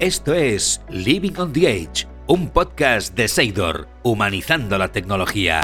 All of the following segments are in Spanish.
Esto es Living on the Edge, un podcast de Seidor, humanizando la tecnología.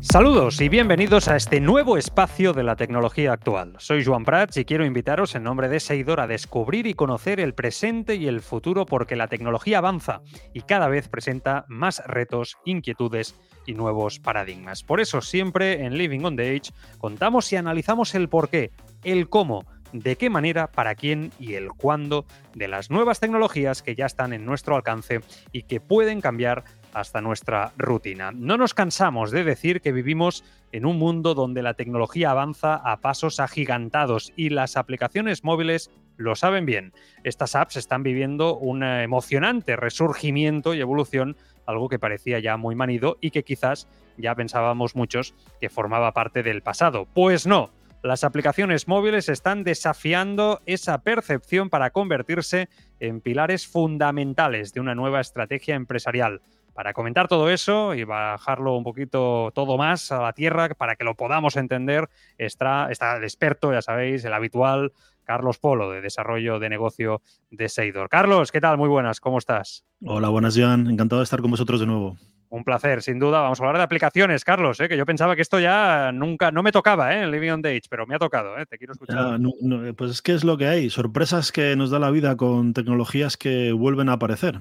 Saludos y bienvenidos a este nuevo espacio de la tecnología actual. Soy Joan Prats y quiero invitaros en nombre de Seidor a descubrir y conocer el presente y el futuro porque la tecnología avanza y cada vez presenta más retos, inquietudes y nuevos paradigmas. Por eso siempre en Living on the Edge contamos y analizamos el por qué, el cómo, de qué manera, para quién y el cuándo de las nuevas tecnologías que ya están en nuestro alcance y que pueden cambiar hasta nuestra rutina. No nos cansamos de decir que vivimos en un mundo donde la tecnología avanza a pasos agigantados y las aplicaciones móviles lo saben bien. Estas apps están viviendo un emocionante resurgimiento y evolución, algo que parecía ya muy manido y que quizás ya pensábamos muchos que formaba parte del pasado. Pues no, las aplicaciones móviles están desafiando esa percepción para convertirse en pilares fundamentales de una nueva estrategia empresarial. Para comentar todo eso y bajarlo un poquito todo más a la tierra, para que lo podamos entender, está, está el experto, ya sabéis, el habitual, Carlos Polo, de Desarrollo de Negocio de Seidor. Carlos, ¿qué tal? Muy buenas, ¿cómo estás? Hola, buenas, Joan. Encantado de estar con vosotros de nuevo. Un placer, sin duda. Vamos a hablar de aplicaciones, Carlos, ¿eh? que yo pensaba que esto ya nunca, no me tocaba ¿eh? en Living on the pero me ha tocado, ¿eh? te quiero escuchar. pues es que es lo que hay, sorpresas que nos da la vida con tecnologías que vuelven a aparecer.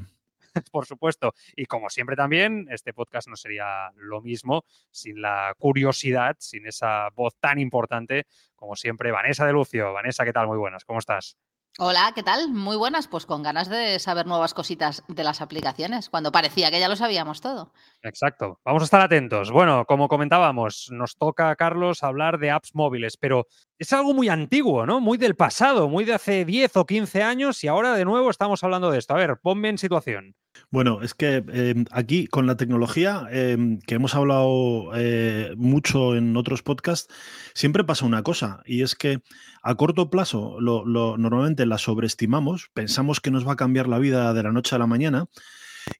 Por supuesto. Y como siempre también, este podcast no sería lo mismo sin la curiosidad, sin esa voz tan importante como siempre, Vanessa de Lucio. Vanessa, ¿qué tal? Muy buenas, ¿cómo estás? Hola, ¿qué tal? Muy buenas, pues con ganas de saber nuevas cositas de las aplicaciones, cuando parecía que ya lo sabíamos todo. Exacto, vamos a estar atentos. Bueno, como comentábamos, nos toca, Carlos, hablar de apps móviles, pero es algo muy antiguo, ¿no? Muy del pasado, muy de hace 10 o 15 años y ahora de nuevo estamos hablando de esto. A ver, ponme en situación. Bueno, es que em, aquí con la tecnología, em, que hemos hablado eh, mucho en otros podcasts, siempre pasa una cosa, y es que a corto plazo normalmente la sobreestimamos, pensamos que nos va a cambiar la vida de la noche a la mañana,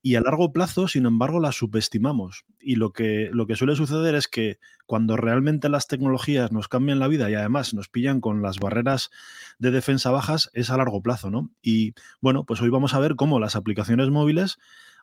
y a largo plazo, sin embargo, la subestimamos. Y lo que, lo que suele suceder es que cuando realmente las tecnologías nos cambian la vida y además nos pillan con las barreras de defensa bajas, es a largo plazo, ¿no? Y bueno, pues hoy vamos a ver cómo las aplicaciones móviles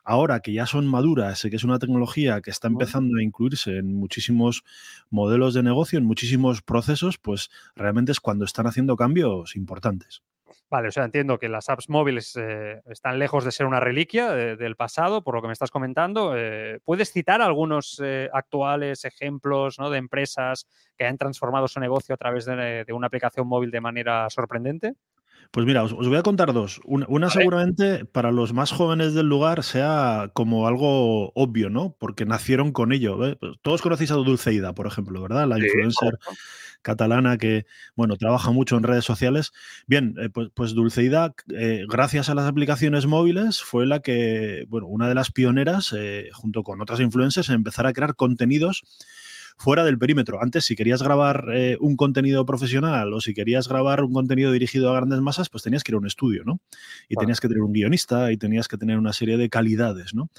ahora que ya son maduras que es una tecnología que está empezando a incluirse en muchísimos modelos de negocio, en muchísimos procesos, pues realmente es cuando están haciendo cambios importantes. Vale, o sea, entiendo que las apps móviles eh, están lejos de ser una reliquia del pasado, por lo que me estás comentando. Eh, ¿Puedes citar algunos eh, actuales ejemplos ¿no? de empresas que han transformado su negocio a través de, una aplicación móvil de manera sorprendente? Pues mira, os, voy a contar dos. Una, seguramente para los más jóvenes del lugar sea como algo obvio, ¿no? Porque nacieron con ello. Pues todos conocéis a Dulceida, por ejemplo, ¿verdad? La influencer catalana que, bueno, trabaja mucho en redes sociales. Bien, eh, pues, pues, Dulceida, eh, gracias a las aplicaciones móviles, fue la que, bueno, una de las pioneras, eh, junto con otras influencers, en empezar a crear contenidos fuera del perímetro. Antes, si querías grabar eh, un contenido profesional o si querías grabar un contenido dirigido a grandes masas, pues tenías que ir a un estudio, ¿no? Y tenías que tener un guionista y tenías que tener una serie de calidades, ¿no?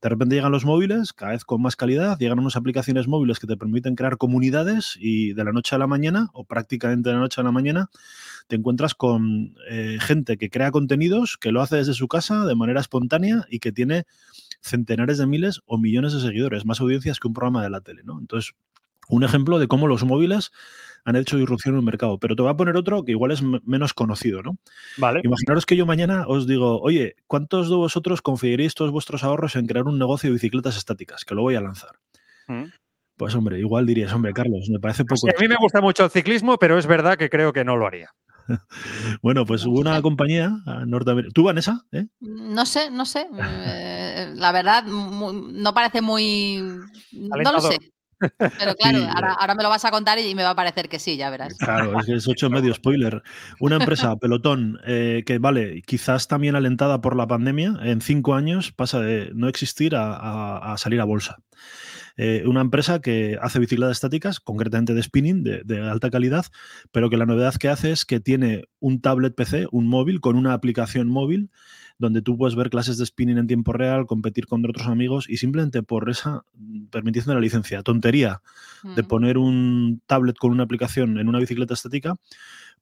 De repente llegan los móviles, cada vez con más calidad, llegan unas aplicaciones móviles que te permiten crear comunidades y de la noche a la mañana, o prácticamente de la noche a la mañana, te encuentras con eh, gente que crea contenidos, que lo hace desde su casa de manera espontánea y que tiene centenares de miles o millones de seguidores, más audiencias que un programa de la tele, ¿no? Entonces, un ejemplo de cómo los móviles han hecho irrupción en el mercado. Pero te voy a poner otro que igual es menos conocido, ¿no? Vale. Imaginaros que yo mañana os digo, oye, ¿cuántos de vosotros confiaríais todos vuestros ahorros en crear un negocio de bicicletas estáticas? Que lo voy a lanzar. Mm. Pues hombre, igual dirías, hombre, Carlos, me parece poco. a mí me gusta mucho el ciclismo, pero es verdad que creo que no lo haría. bueno, pues hubo una compañía norteamericana. ¿Tú, Vanessa? ¿Eh? No sé, no sé. Eh, la verdad, no parece muy. No lo sé. Pero claro, ahora, me lo vas a contar y me va a parecer que sí, ya verás. Claro, es que es ocho medio spoiler. Una empresa, Pelotón, eh, que vale, quizás también alentada por la pandemia, en cinco años pasa de no existir a, salir a bolsa. Eh, una empresa que hace bicicletas estáticas, concretamente de spinning, de, de, alta calidad, pero que la novedad que hace es que tiene un tablet PC, un móvil, con una aplicación móvil donde tú puedes ver clases de spinning en tiempo real, competir con otros amigos y simplemente por esa permitiendo la licencia, tontería de poner un tablet con una aplicación en una bicicleta estática,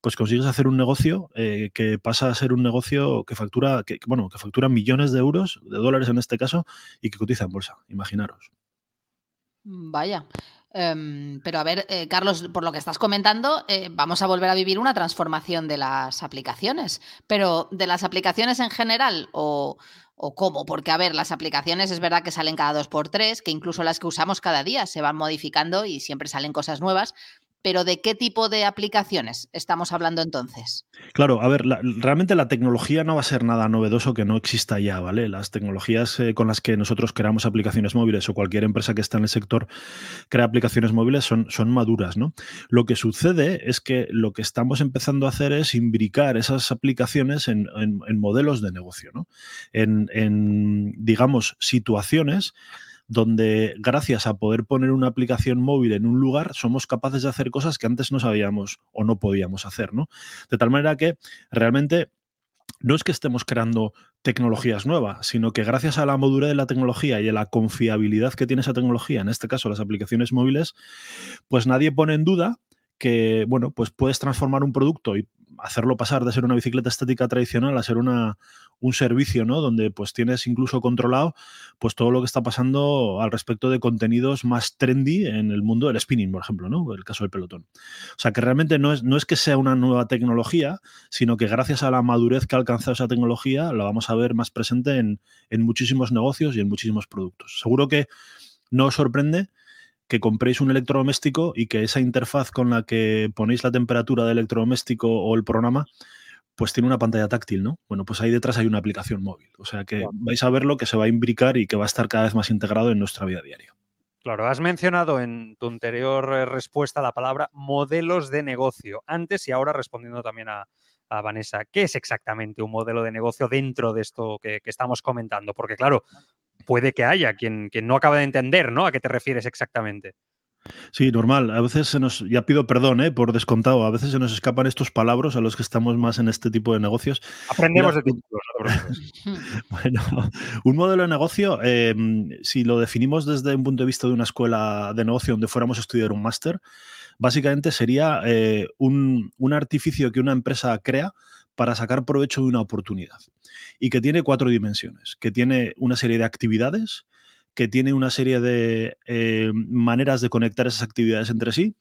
pues consigues hacer un negocio eh, que pasa a ser un negocio que factura, que, bueno, que factura millones de euros, de dólares en este caso, y que cotiza en bolsa. Imaginaros. Vaya. Em, pero a ver, eh, Carlos, por lo que estás comentando, eh, vamos a volver a vivir una transformación de las aplicaciones, pero de las aplicaciones en general o, o cómo, porque a ver, las aplicaciones es verdad que salen cada dos por tres, que incluso las que usamos cada día se van modificando y siempre salen cosas nuevas, pero ¿de qué tipo de aplicaciones estamos hablando entonces? Claro, a ver, realmente la tecnología no va a ser nada novedoso que no exista ya, ¿vale? Las tecnologías eh, con las que nosotros creamos aplicaciones móviles o cualquier empresa que está en el sector crea aplicaciones móviles son, maduras, ¿no? Lo que sucede es que lo que estamos empezando a hacer es imbricar esas aplicaciones en, modelos de negocio, ¿no? En digamos, situaciones donde gracias a poder poner una aplicación móvil en un lugar somos capaces de hacer cosas que antes no sabíamos o no podíamos hacer, ¿no? De tal manera que realmente no es que estemos creando tecnologías nuevas, sino que gracias a la madurez de la tecnología y a la confiabilidad que tiene esa tecnología, en este caso las aplicaciones móviles, pues nadie pone en duda que, bueno, pues puedes transformar un producto y hacerlo pasar de ser una bicicleta estática tradicional a ser una, un servicio, ¿no? Donde pues tienes incluso controlado pues todo lo que está pasando al respecto de contenidos más trendy en el mundo del spinning, por ejemplo, ¿no? El caso del pelotón. O sea, que realmente no es, no es que sea una nueva tecnología, sino que gracias a la madurez que ha alcanzado esa tecnología, la vamos a ver más presente en, en muchísimos negocios y en muchísimos productos. Seguro que no os sorprende que compréis un electrodoméstico y que esa interfaz con la que ponéis la temperatura del electrodoméstico o el programa, pues tiene una pantalla táctil, ¿no? Bueno, pues ahí detrás hay una aplicación móvil. O sea que vais a ver lo que se va a imbricar y que va a estar cada vez más integrado en nuestra vida diaria. Claro, has mencionado en tu anterior eh, respuesta la palabra modelos de negocio, antes y ahora respondiendo también a, Vanessa. ¿Qué es exactamente un modelo de negocio dentro de esto que, que estamos comentando? Porque claro, puede que haya quien, no acaba de entender, ¿no? A qué te refieres exactamente. Sí, normal. A veces se nos, ya pido perdón ¿eh? por descontado, a veces se nos escapan estos palabras a los que estamos más en este tipo de negocios. Aprendemos de ti. bueno, un modelo de negocio, em, si lo definimos desde un punto de vista de una escuela de negocio donde fuéramos a estudiar un máster, básicamente sería eh, un, un artificio que una empresa crea para sacar provecho de una oportunidad y que tiene cuatro dimensiones, que tiene una serie de actividades, que tiene una serie de eh, maneras de conectar esas actividades entre sí,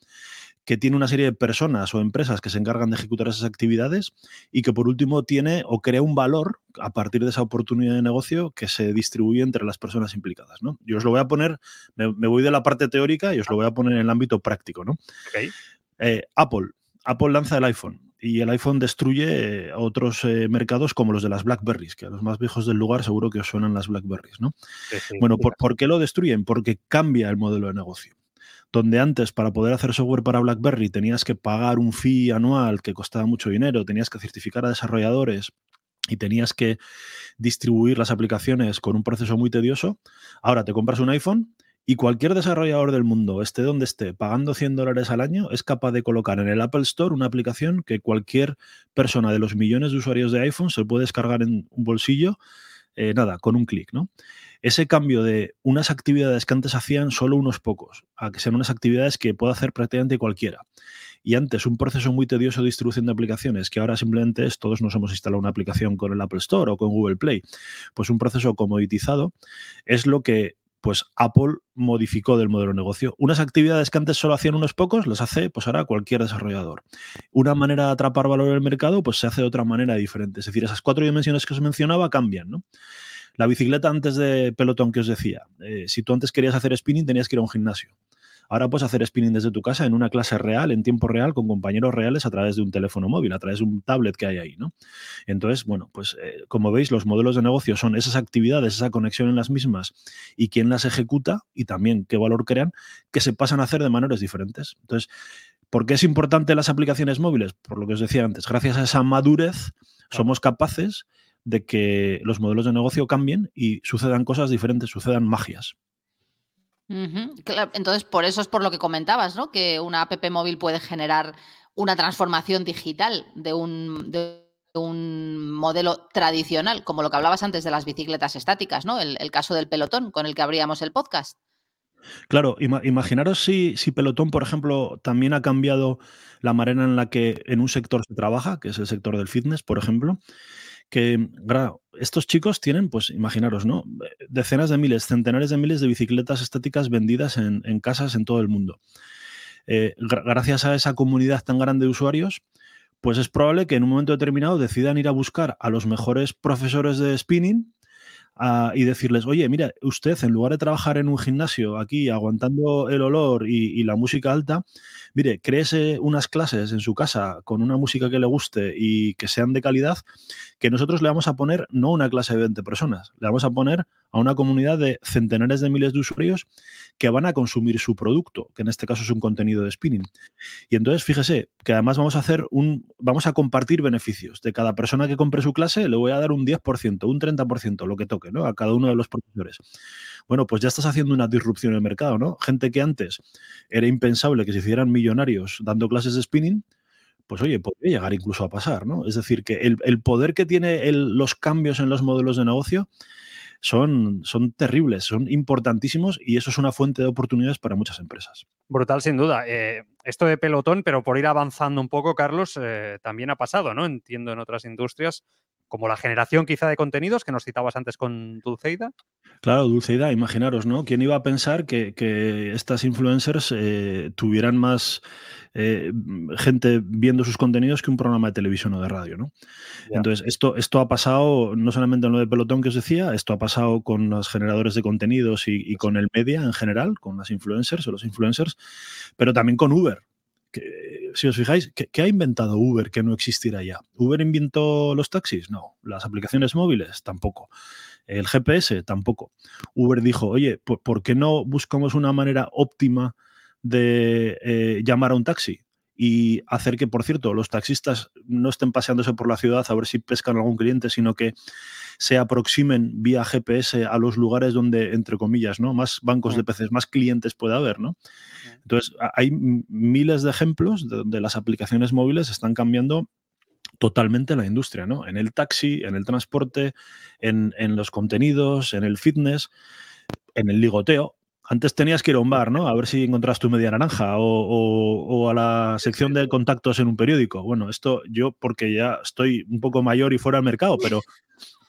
que tiene una serie de personas o empresas que se encargan de ejecutar esas actividades y que por último tiene o crea un valor a partir de esa oportunidad de negocio que se distribuye entre las personas implicadas. ¿no? Yo os lo voy a poner, me, voy de la parte teórica y os lo voy a poner en el ámbito práctico. ¿no? Eh, Apple. Apple lanza el iPhone y el iPhone destruye otros eh, mercados como los de las BlackBerries, que a los más viejos del lugar seguro que os suenan las BlackBerries, ¿no? bueno, ¿por, qué lo destruyen? Porque cambia el modelo de negocio. Donde antes para poder hacer software para BlackBerry tenías que pagar un fee anual que costaba mucho dinero, tenías que certificar a desarrolladores y tenías que distribuir las aplicaciones con un proceso muy tedioso, ahora te compras un iPhone y cualquier desarrollador del mundo, esté donde esté, pagando 100 dólares al año, es capaz de colocar en el Apple Store una aplicación que cualquier persona de los millones de usuarios de iPhone se puede descargar en un bolsillo, eh, nada, con un clic, ¿no? Ese cambio de unas actividades que antes hacían solo unos pocos, a que sean unas actividades que puede hacer prácticamente cualquiera. Y antes un proceso muy tedioso de distribución de aplicaciones, que ahora simplemente es, todos nos hemos instalado una aplicación con el Apple Store o con Google Play, pues un proceso comoditizado es lo que pues Apple modificó del modelo de negocio. Unas actividades que antes solo hacían unos pocos, las hace pues ahora cualquier desarrollador. Una manera de atrapar valor en el mercado, pues se hace de otra manera diferente. Es decir, esas cuatro dimensiones que os mencionaba cambian, ¿no? La bicicleta antes de pelotón que os decía, eh, si tú antes querías hacer spinning tenías que ir a un gimnasio. Ahora puedes hacer spinning desde tu casa en una clase real, en tiempo real, con compañeros reales a través de un teléfono móvil, a través de un tablet que hay ahí, ¿no? Entonces, bueno, pues eh, como veis, los modelos de negocio son esas actividades, esa conexión en las mismas y quién las ejecuta y también qué valor crean, que se pasan a hacer de maneras diferentes. Entonces, ¿por qué es importante las aplicaciones móviles? Por lo que os decía antes, gracias a esa madurez somos capaces de que los modelos de negocio cambien y sucedan cosas diferentes, sucedan magias. Entonces, por eso es por lo que comentabas, ¿no? Que una app móvil puede generar una transformación digital de un, modelo tradicional, como lo que hablabas antes de las bicicletas estáticas, ¿no? El, caso del pelotón con el que abríamos el podcast. Claro, imaginaros si, si Pelotón, por ejemplo, también ha cambiado la manera en la que en un sector se trabaja, que es el sector del fitness, por ejemplo, que estos chicos tienen, pues imaginaros, ¿no? Decenas de miles, centenares de miles de bicicletas estáticas vendidas en, casas en todo el mundo. Eh, gracias a esa comunidad tan grande de usuarios, pues es probable que en un momento determinado decidan ir a buscar a los mejores profesores de spinning y decirles, oye, mira, usted en lugar de trabajar en un gimnasio aquí aguantando el olor y, la música alta, mire, créese unas clases en su casa con una música que le guste y que sean de calidad, que nosotros le vamos a poner no una clase de 20 personas, le vamos a poner a una comunidad de centenares de miles de usuarios que van a consumir su producto, que en este caso es un contenido de spinning. Y entonces, fíjese que además vamos a hacer un, vamos a compartir beneficios. De cada persona que compre su clase, le voy a dar un 10%, un 30%, lo que toque, ¿no? A cada uno de los profesores. Bueno, pues ya estás haciendo una disrupción en el mercado, ¿no? Gente que antes era impensable que se hicieran millonarios dando clases de spinning, pues oye, podría llegar incluso a pasar, ¿no? Es decir, que el, poder que tiene los cambios en los modelos de negocio son, son terribles, son importantísimos y eso es una fuente de oportunidades para muchas empresas. Brutal, sin duda. Eh, esto de pelotón, pero por ir avanzando un poco, Carlos, eh, también ha pasado, ¿no? Entiendo en otras industrias, como la generación quizá de contenidos que nos citabas antes con Dulceida. Claro, Dulceida, imaginaros, ¿no? ¿Quién iba a pensar que, estas influencers eh, tuvieran más eh, gente viendo sus contenidos que un programa de televisión o de radio, ¿no? Entonces, esto, esto ha pasado no solamente en lo de pelotón que os decía, esto ha pasado con los generadores de contenidos y, con el media en general, con las influencers o los influencers, pero también con Uber. Que, si os fijáis, ¿qué, ha inventado Uber que no existirá ya? ¿Uber inventó los taxis? No. ¿Las aplicaciones móviles? Tampoco. El GPS tampoco. Uber dijo, oye, ¿por, qué no buscamos una manera óptima de eh, llamar a un taxi? Y hacer que, por cierto, los taxistas no estén paseándose por la ciudad a ver si pescan algún cliente, sino que se aproximen vía GPS a los lugares donde, entre comillas, ¿no? Más bancos de peces, más clientes puede haber, ¿no? Entonces, hay miles de ejemplos donde las aplicaciones móviles están cambiando totalmente la industria, ¿no? En el taxi, en el transporte, en, los contenidos, en el fitness, en el ligoteo. Antes tenías que ir a un bar, ¿no? A ver si encontrabas tu media naranja o, a la sección de contactos en un periódico. Bueno, esto yo porque ya estoy un poco mayor y fuera del mercado, pero,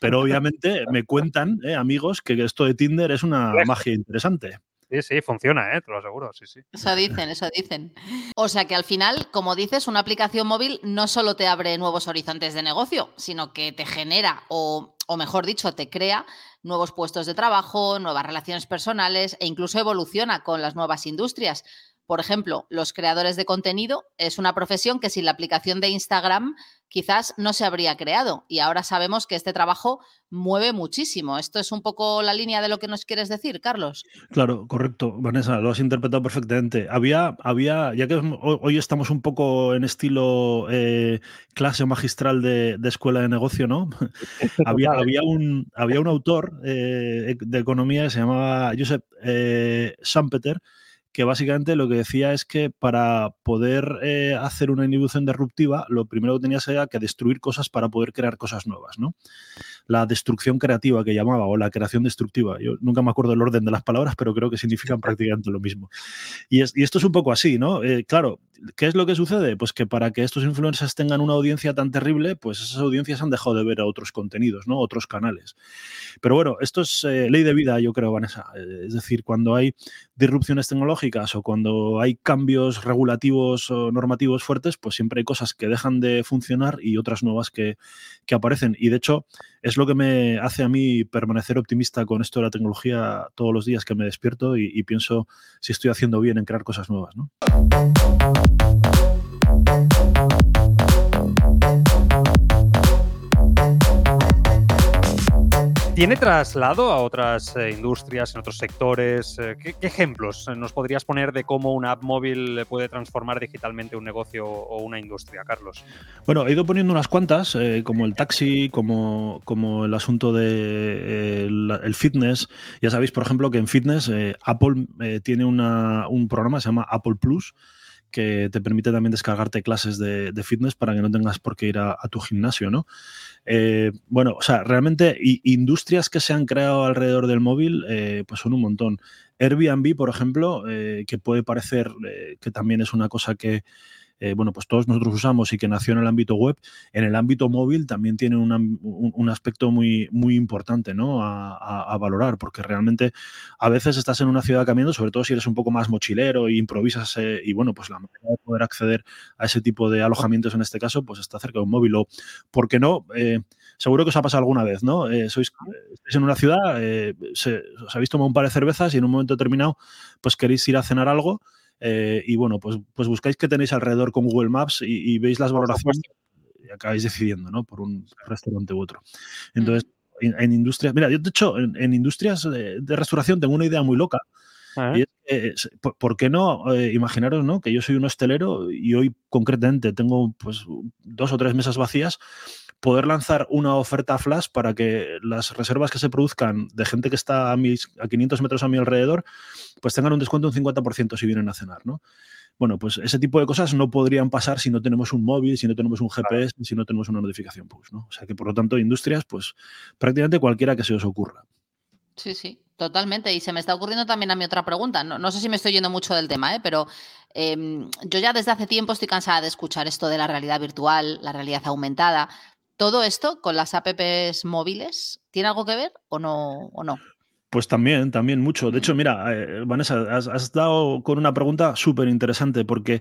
pero obviamente me cuentan ¿eh? amigos que esto de Tinder es una magia interesante. Sí, sí, funciona, ¿eh? te lo aseguro, sí, sí. Eso dicen, eso dicen. O sea que al final, como dices, una aplicación móvil no solo te abre nuevos horizontes de negocio, sino que te genera, o, o mejor dicho, te crea nuevos puestos de trabajo, nuevas relaciones personales e incluso evoluciona con las nuevas industrias. Por ejemplo, los creadores de contenido es una profesión que sin la aplicación de Instagram quizás no se habría creado y ahora sabemos que este trabajo mueve muchísimo. ¿Esto es un poco la línea de lo que nos quieres decir, Carlos? Claro, correcto, Vanessa, lo has interpretado perfectamente. Había, había ya que hoy estamos un poco en estilo eh, clase magistral de, escuela de negocio, ¿no? había, había, un, había un autor eh, de economía que se llamaba Joseph eh, Schumpeter, que básicamente lo que decía es que para poder eh, hacer una inhibición disruptiva, lo primero que tenías era que destruir cosas para poder crear cosas nuevas, ¿no? La destrucción creativa que llamaba, o la creación destructiva. Yo nunca me acuerdo el orden de las palabras, pero creo que significan prácticamente lo mismo. Y, esto es un poco así, ¿no? Eh, claro, ¿qué es lo que sucede? Pues que para que estos influencers tengan una audiencia tan terrible, pues esas audiencias han dejado de ver a otros contenidos, ¿no? Otros canales. Pero bueno, esto es eh, ley de vida, yo creo, Vanessa. es decir, cuando hay disrupciones tecnológicas o cuando hay cambios regulativos o normativos fuertes, pues siempre hay cosas que dejan de funcionar y otras nuevas que, aparecen. Y de hecho, es lo que me hace a mí permanecer optimista con esto de la tecnología todos los días que me despierto y, y pienso si estoy haciendo bien en crear cosas nuevas. ¿no? ¿Tiene traslado a otras eh, industrias, en otros sectores? Eh, ¿qué, ejemplos nos podrías poner de cómo una app móvil puede transformar digitalmente un negocio o una industria, Carlos? Bueno, he ido poniendo unas cuantas, eh, como el taxi, como, como el asunto de, el fitness. Ya sabéis, por ejemplo, que en fitness Apple tiene un programa que se llama Apple Plus, que te permite también descargarte clases de, fitness para que no tengas por qué ir a, tu gimnasio, ¿no? Eh, bueno, o sea, realmente industrias que se han creado alrededor del móvil, eh, pues son un montón. Airbnb, por ejemplo, eh, que puede parecer que también es una cosa que, eh, bueno, pues todos nosotros usamos y que nació en el ámbito web, en el ámbito móvil también tiene un, aspecto muy, muy importante ¿no? A, valorar, porque realmente a veces estás en una ciudad caminando, sobre todo si eres un poco más mochilero e improvisas, y bueno, pues la manera de poder acceder a ese tipo de alojamientos en este caso, pues está cerca de un móvil. O, ¿por qué no? seguro que os ha pasado alguna vez, ¿no? Eh, sois, estáis en una ciudad, eh, os habéis tomado un par de cervezas y en un momento determinado, pues queréis ir a cenar algo eh, y bueno, pues, pues buscáis qué tenéis alrededor con Google Maps y, veis las valoraciones y acabáis decidiendo, ¿no? Por un restaurante u otro. Entonces, en, industrias, mira, yo de hecho, en, industrias de, restauración tengo una idea muy loca. Y es ¿por, qué no? imaginaros, ¿no? Que yo soy un hostelero y hoy concretamente tengo pues dos o tres mesas vacías poder lanzar una oferta flash para que las reservas que se produzcan de gente que está a, mis, a 500 metros a mi alrededor, pues tengan un descuento de un 50% si vienen a cenar, ¿no? Bueno, pues ese tipo de cosas no podrían pasar si no tenemos un móvil, si no tenemos un GPS, si no tenemos una notificación push, ¿no? O sea que por lo tanto, industrias, pues prácticamente cualquiera que se os ocurra. Sí, sí, totalmente. Y se me está ocurriendo también a mí otra pregunta. No, sé si me estoy yendo mucho del tema, ¿eh? pero em, yo ya desde hace tiempo estoy cansada de escuchar esto de la realidad virtual, la realidad aumentada. ¿Todo esto con las apps móviles tiene algo que ver o no? O no? Pues también, también mucho. De hecho, mm. mira, eh, Vanessa, has, dado con una pregunta súper interesante porque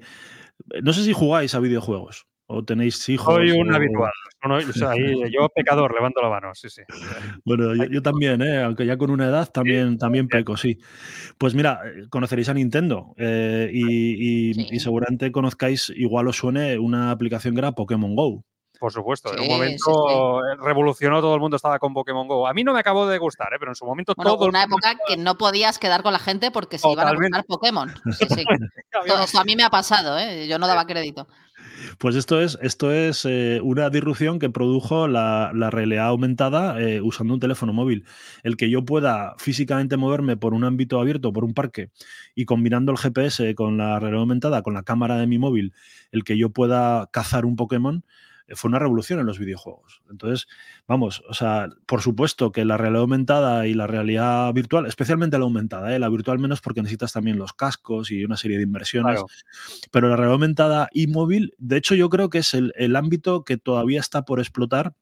eh, no sé si jugáis a videojuegos o tenéis hijos. Soy un habitual. yo pecador, levanto la mano, sí, sí. Bueno, yo, también, ¿eh? aunque ya con una edad también, también peco, sí. Pues mira, conoceréis a Nintendo y, y, seguramente conozcáis, igual os suene una aplicación que era Pokémon Go. Por supuesto, en un momento eh, revolucionó, todo el mundo estaba con Pokémon Go. A mí no me acabó de gustar, ¿eh? pero en su momento bueno, todo. Una época que no podías quedar con la gente porque se iban a buscar Pokémon. Esto a mí me ha pasado, ¿eh? yo no daba crédito. Pues esto es, esto es eh, una disrupción que produjo la, realidad aumentada usando un teléfono móvil. El que yo pueda físicamente moverme por un ámbito abierto, por un parque, y combinando el GPS con la realidad aumentada, con la cámara de mi móvil, el que yo pueda cazar un Pokémon, fue una revolución en los videojuegos. Entonces, vamos, o sea, por supuesto que la realidad aumentada y la realidad virtual, especialmente la aumentada, ¿eh? la virtual menos porque necesitas también los cascos y una serie de inversiones, pero la realidad aumentada y móvil, de hecho yo creo que es el, el ámbito que todavía está por explotar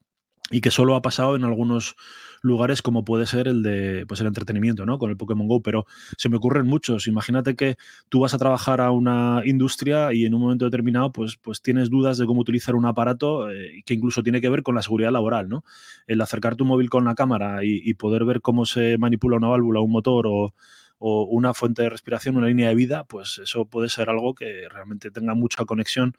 y que solo ha pasado en algunos lugares como puede ser el de pues el entretenimiento, ¿no? Con el Pokémon Go, pero se me ocurren muchos. Imagínate que tú vas a trabajar a una industria y en un momento determinado pues, pues tienes dudas de cómo utilizar un aparato eh, que incluso tiene que ver con la seguridad laboral, ¿no? El acercar tu móvil con la cámara y, y poder ver cómo se manipula una válvula, un motor o o una fuente de respiración, una línea de vida, pues eso puede ser algo que realmente tenga mucha conexión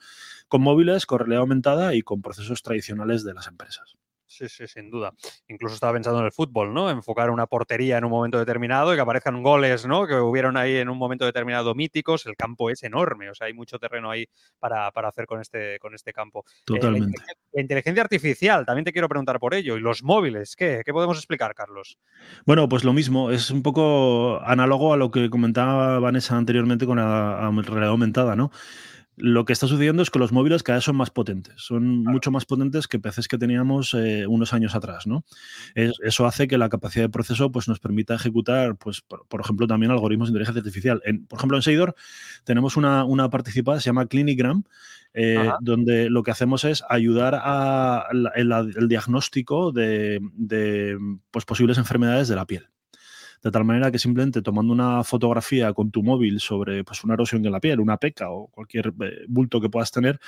con móviles, con realidad aumentada y con procesos tradicionales de las empresas. Sí, sí, sin duda. Incluso estaba pensando en el fútbol, ¿no? Enfocar una portería en un momento determinado y que aparezcan goles, ¿no? Que hubieron ahí en un momento determinado míticos. El campo es enorme, o sea, hay mucho terreno ahí para, hacer con este, con este campo. Eh, Totalmente. la, inteligencia artificial, también te quiero preguntar por ello. ¿Y los móviles? ¿Qué? ¿Qué podemos explicar, Carlos? Bueno, pues lo mismo. Es un poco análogo a lo que comentaba Vanessa anteriormente con la realidad aumentada, ¿no? Lo que está sucediendo es que los móviles cada vez son más potentes, son mucho más potentes que PCs que teníamos eh, unos años atrás, ¿no? eso hace que la capacidad de proceso pues, nos permita ejecutar, pues, por, ejemplo, también algoritmos de inteligencia artificial. por ejemplo, en Seidor tenemos una, participada, se llama Clinigram, eh, donde lo que hacemos es ayudar al el, diagnóstico de, de pues, posibles enfermedades de la piel de tal manera que simplemente tomando una fotografía con tu móvil sobre pues, una erosión en la piel, una peca o cualquier eh, bulto que puedas tener,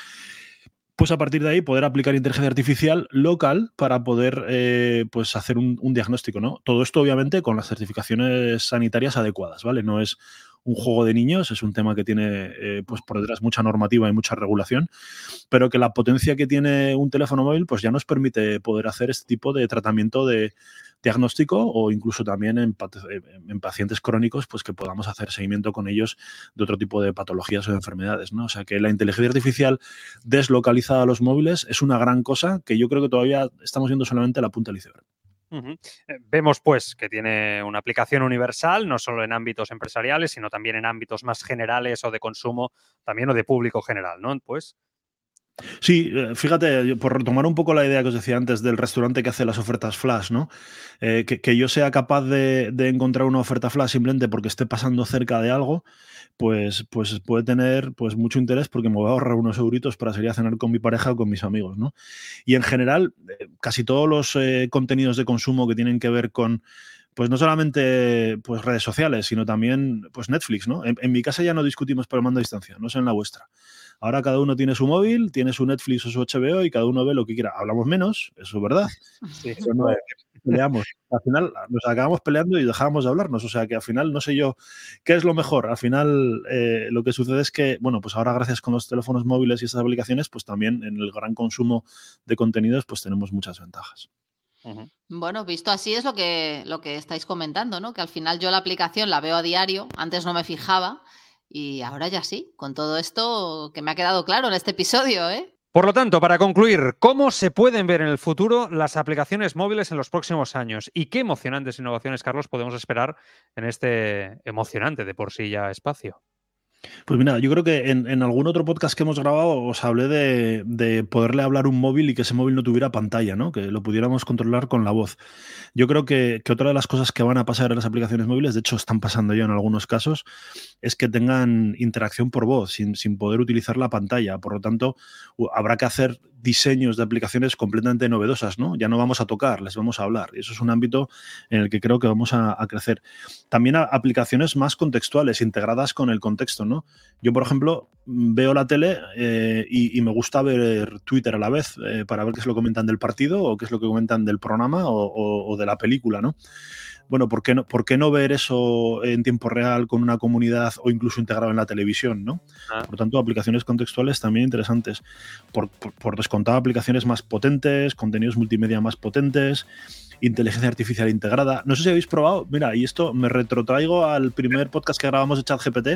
pues a partir de ahí poder aplicar inteligencia artificial local para poder eh, pues hacer un, diagnóstico, ¿no? Todo esto obviamente con las certificaciones sanitarias adecuadas, ¿vale? No es un juego de niños, es un tema que tiene eh, pues por detrás mucha normativa y mucha regulación, pero que la potencia que tiene un teléfono móvil pues ya nos permite poder hacer este tipo de tratamiento de diagnóstico o incluso también en, pacientes crónicos pues que podamos hacer seguimiento con ellos de otro tipo de patologías o de enfermedades, ¿no? O sea que la inteligencia artificial deslocalizada a los móviles es una gran cosa que yo creo que todavía estamos viendo solamente la punta del iceberg. Eh, vemos pues que tiene una aplicación universal, no solo en ámbitos empresariales, sino también en ámbitos más generales o de consumo, también o de público general, ¿no? Pues Sí, eh, fíjate, por retomar un poco la idea que os decía antes del restaurante que hace las ofertas flash, ¿no? Eh, que, yo sea capaz de, encontrar una oferta flash simplemente porque esté pasando cerca de algo, pues, pues puede tener pues, mucho interés porque me voy a ahorrar unos euritos para salir a cenar con mi pareja o con mis amigos, ¿no? Y en general, eh, casi todos los contenidos de consumo que tienen que ver con pues no solamente pues redes sociales, sino también pues Netflix, ¿no? En, mi casa ya no discutimos por el mando a distancia, no sé en la vuestra. Ahora cada uno tiene su móvil, tiene su Netflix o su HBO y cada uno ve lo que quiera. Hablamos menos, eso es verdad. Sí. no peleamos. Al final nos acabamos peleando y dejamos de hablarnos. O sea que al final no sé yo qué es lo mejor. Al final eh, lo que sucede es que, bueno, pues ahora gracias con los teléfonos móviles y estas aplicaciones, pues también en el gran consumo de contenidos, pues tenemos muchas ventajas. Bueno, visto así es lo que, lo que estáis comentando, ¿no? Que al final yo la aplicación la veo a diario, antes no me fijaba y ahora ya sí, con todo esto que me ha quedado claro en este episodio, ¿eh? Por lo tanto, para concluir, ¿cómo se pueden ver en el futuro las aplicaciones móviles en los próximos años? ¿Y qué emocionantes innovaciones, Carlos, podemos esperar en este emocionante de por sí ya espacio? Pues mira, yo creo que en, algún otro podcast que hemos grabado os hablé de, poderle hablar un móvil y que ese móvil no tuviera pantalla, ¿no? Que lo pudiéramos controlar con la voz. Yo creo que, otra de las cosas que van a pasar en las aplicaciones móviles, de hecho están pasando ya en algunos casos, es que tengan interacción por voz, sin, poder utilizar la pantalla. Por lo tanto, habrá que hacer diseños de aplicaciones completamente novedosas, ¿no? Ya no vamos a tocar, les vamos a hablar. Y eso es un ámbito en el que creo que vamos a, crecer. También aplicaciones más contextuales, integradas con el contexto, ¿no? Yo, por ejemplo, veo la tele eh, y, me gusta ver Twitter a la vez eh, para ver qué es lo que comentan del partido o qué es lo que comentan del programa o, o de la película, ¿no? bueno, ¿por qué, no, ¿por qué no ver eso en tiempo real con una comunidad o incluso integrado en la televisión? ¿no? Ah. Por lo tanto, aplicaciones contextuales también interesantes. Por, por, descontado, aplicaciones más potentes, contenidos multimedia más potentes, inteligencia artificial integrada. No sé si habéis probado, mira, y esto me retrotraigo al primer podcast que grabamos de ChatGPT.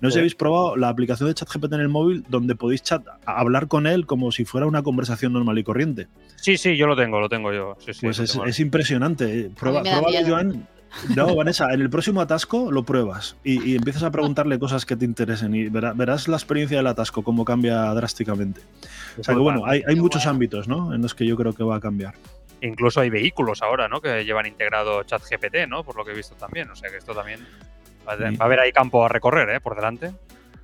No sé si habéis probado la aplicación de ChatGPT en el móvil donde podéis chat, hablar con él como si fuera una conversación normal y corriente. Sí, sí, yo lo tengo, lo tengo yo. pues es, impresionante. Prueba, Joan. No, Vanessa, en el próximo atasco lo pruebas y, empiezas a preguntarle cosas que te interesen y verás la experiencia del atasco, cómo cambia drásticamente. O sea que bueno, hay, muchos ámbitos ¿no? en los que yo creo que va a cambiar. Incluso hay vehículos ahora, ¿no? Que llevan integrado ChatGPT, ¿no? Por lo que he visto también. O sea que esto también va a haber ahí campo a recorrer, ¿eh? Por delante.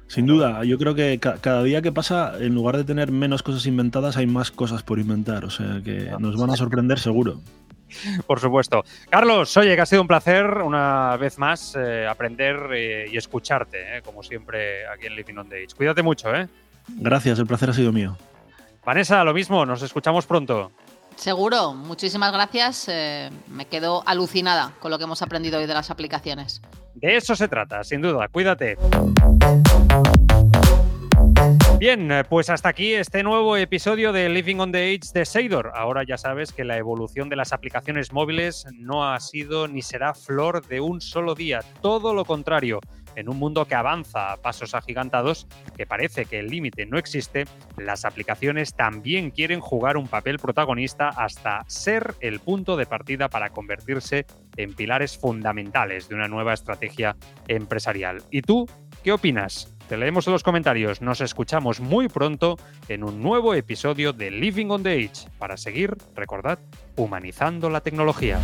Sin duda, yo creo que cada día que pasa, en lugar de tener menos cosas inventadas, hay más cosas por inventar. O sea que nos van a sorprender seguro. Por supuesto. Carlos, oye, que ha sido un placer una vez más eh, aprender eh, y escucharte, eh, como siempre aquí en Living on the Age. Cuídate mucho, ¿eh? Gracias, el placer ha sido mío. Vanessa, lo mismo, nos escuchamos pronto. Seguro, muchísimas gracias. me quedo alucinada con lo que hemos aprendido hoy de las aplicaciones. De eso se trata, sin duda. Cuídate. Bien, eh, pues hasta aquí este nuevo episodio de Living on the Age de Seidor. Ahora ya sabes que la evolución de las aplicaciones móviles no ha sido ni será flor de un solo día, todo lo contrario. En un mundo que avanza a pasos agigantados, que parece que el límite no existe, las aplicaciones también quieren jugar un papel protagonista hasta ser el punto de partida para convertirse en pilares fundamentales de una nueva estrategia empresarial. ¿Y tú qué opinas? Te leemos en los comentarios. Nos escuchamos muy pronto en un nuevo episodio de Living on the Age para seguir, recordad, humanizando la tecnología.